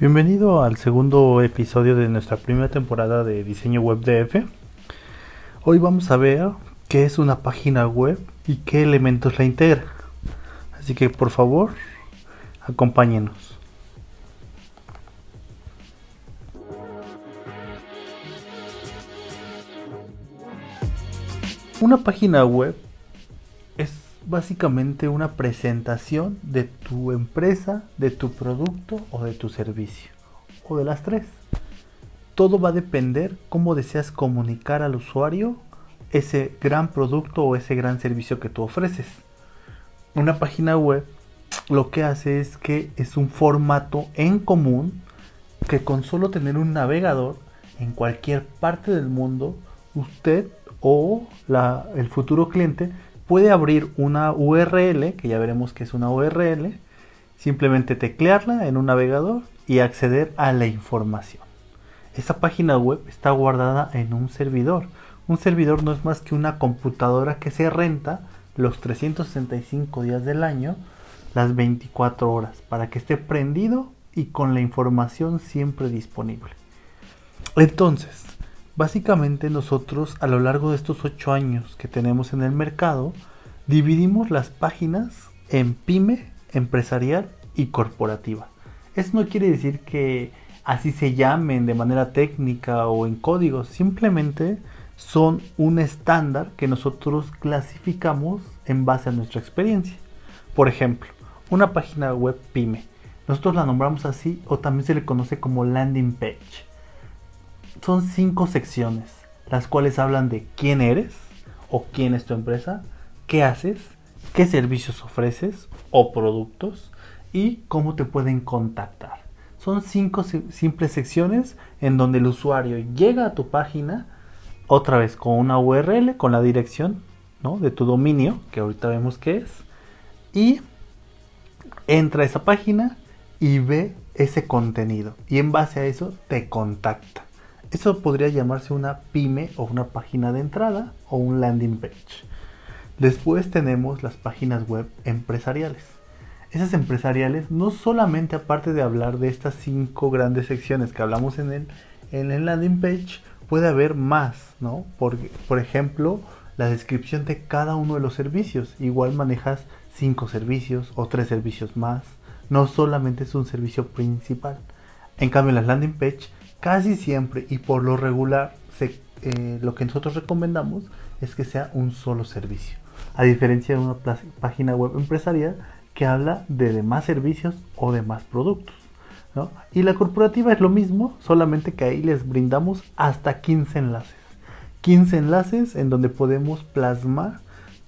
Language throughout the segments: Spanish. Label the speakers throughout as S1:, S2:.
S1: Bienvenido al segundo episodio de nuestra primera temporada de Diseño Web DF. Hoy vamos a ver qué es una página web y qué elementos la integra. Así que por favor, acompáñenos. Una página web básicamente una presentación de tu empresa, de tu producto o de tu servicio. O de las tres. Todo va a depender cómo deseas comunicar al usuario ese gran producto o ese gran servicio que tú ofreces. Una página web lo que hace es que es un formato en común que con solo tener un navegador en cualquier parte del mundo, usted o el futuro cliente puede abrir una URL, que ya veremos que es una URL, simplemente teclearla en un navegador y acceder a la información. Esa página web está guardada en un servidor. Un servidor no es más que una computadora que se renta los 365 días del año, las 24 horas, para que esté prendido y con la información siempre disponible. Entonces, Básicamente nosotros a lo largo de estos 8 años que tenemos en el mercado, dividimos las páginas en pyme, empresarial y corporativa. Eso no quiere decir que así se llamen de manera técnica o en código, simplemente son un estándar que nosotros clasificamos en base a nuestra experiencia. Por ejemplo, una página web pyme. Nosotros la nombramos así o también se le conoce como landing page son cinco secciones, las cuales hablan de quién eres o quién es tu empresa, qué haces, qué servicios ofreces o productos y cómo te pueden contactar. Son cinco simples secciones en donde el usuario llega a tu página otra vez con una URL, con la dirección de tu dominio, que ahorita vemos qué es, y entra a esa página y ve ese contenido y en base a eso te contacta. Eso podría llamarse una pyme o una página de entrada o un landing page. Después tenemos las páginas web empresariales. Esas empresariales no solamente aparte de hablar de estas cinco grandes secciones que hablamos en el, en el landing page, puede haber más, ¿no? Por, por ejemplo, la descripción de cada uno de los servicios. Igual manejas cinco servicios o tres servicios más. No solamente es un servicio principal. En cambio, las landing page casi siempre y por lo regular eh, lo que nosotros recomendamos es que sea un solo servicio. A diferencia de una página web empresarial que habla de demás servicios o demás productos. Y la corporativa es lo mismo, solamente que ahí les brindamos hasta 15 enlaces. 15 enlaces en donde podemos plasmar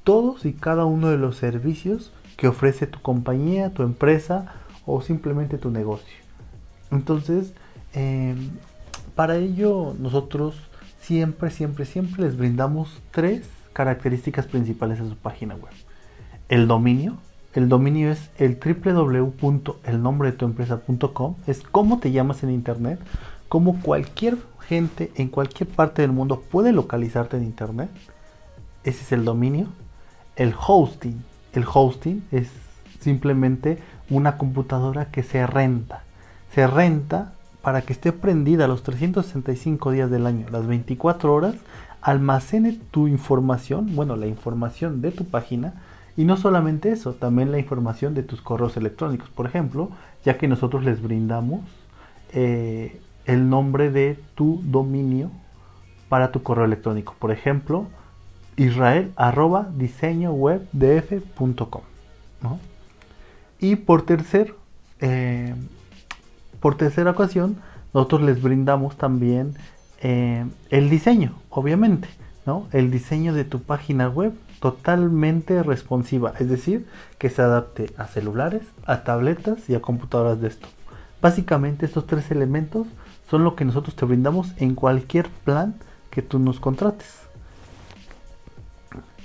S1: todos y cada uno de los servicios que ofrece tu compañía, tu empresa o simplemente tu negocio. Entonces, Em, para ello nosotros siempre, siempre, siempre les brindamos tres características principales a su página web. El dominio. El dominio es el www.elnombredetuempresa.com. Es cómo te llamas en internet. Como cualquier gente en cualquier parte del mundo puede localizarte en internet. Ese es el dominio. El hosting. El hosting es simplemente una computadora que se renta. Se renta para que esté prendida los 365 días del año, las 24 horas, almacene tu información, bueno, la información de tu página, y no solamente eso, también la información de tus correos electrónicos, por ejemplo, ya que nosotros les brindamos eh, el nombre de tu dominio para tu correo electrónico. Por ejemplo, israel arroba diseñowebdf.com. Y por tercer, eh, por tercera ocasión, nosotros les brindamos también eh, el diseño, obviamente, ¿no? El diseño de tu página web totalmente responsiva, es decir, que se adapte a celulares, a tabletas y a computadoras de esto. Básicamente estos tres elementos son lo que nosotros te brindamos en cualquier plan que tú nos contrates.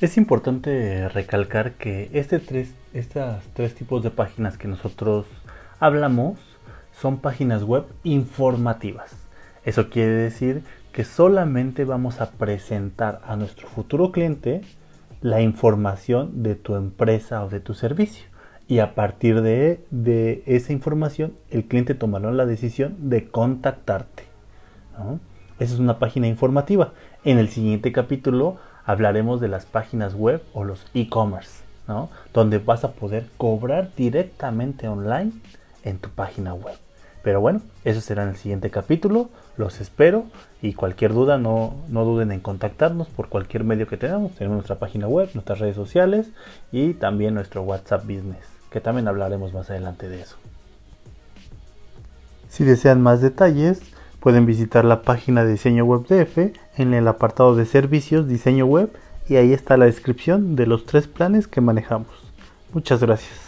S1: Es importante recalcar que este tres, estos tres tipos de páginas que nosotros hablamos son páginas web informativas. Eso quiere decir que solamente vamos a presentar a nuestro futuro cliente la información de tu empresa o de tu servicio. y a partir de, de esa información el cliente tomará la decisión de contactarte. Esa es una página informativa. En el siguiente capítulo hablaremos de las páginas web o los e-commerce, ¿no? donde vas a poder cobrar directamente online en tu página web. Pero bueno, eso será en el siguiente capítulo. Los espero y cualquier duda no, no duden en contactarnos por cualquier medio que tengamos. Tenemos nuestra página web, nuestras redes sociales y también nuestro WhatsApp Business, que también hablaremos más adelante de eso. Si desean más detalles, pueden visitar la página de Diseño Web DF en el apartado de servicios Diseño Web y ahí está la descripción de los tres planes que manejamos. Muchas gracias.